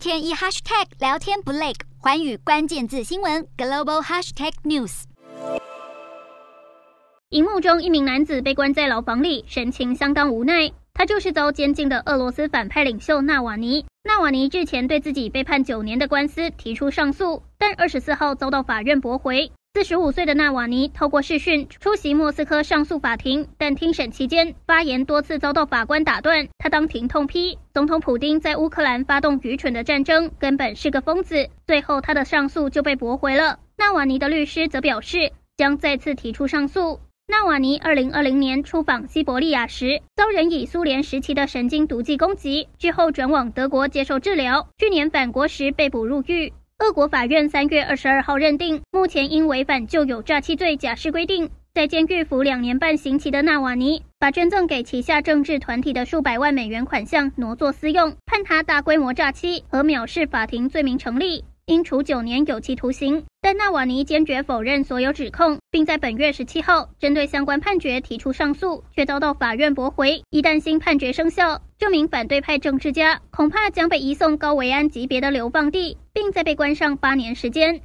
天一 hashtag 聊天不累，环宇关键字新闻 global hashtag news。荧幕中一名男子被关在牢房里，神情相当无奈。他就是遭监禁的俄罗斯反派领袖纳瓦尼。纳瓦尼日前对自己被判九年的官司提出上诉，但二十四号遭到法院驳回。四十五岁的纳瓦尼透过视讯出席莫斯科上诉法庭，但听审期间发言多次遭到法官打断。他当庭痛批总统普丁在乌克兰发动愚蠢的战争，根本是个疯子。最后，他的上诉就被驳回了。纳瓦尼的律师则表示将再次提出上诉。纳瓦尼二零二零年出访西伯利亚时，遭人以苏联时期的神经毒剂攻击，之后转往德国接受治疗。去年返国时被捕入狱。俄国法院三月二十二号认定，目前因违反旧有诈欺罪假释规定，在监狱服两年半刑期的纳瓦尼，把捐赠给旗下政治团体的数百万美元款项挪作私用，判他大规模诈欺和藐视法庭罪名成立，应处九年有期徒刑。但纳瓦尼坚决否认所有指控，并在本月十七号针对相关判决提出上诉，却遭到法院驳回。一旦新判决生效，这名反对派政治家恐怕将被移送高维安级别的流放地。并再被关上八年时间。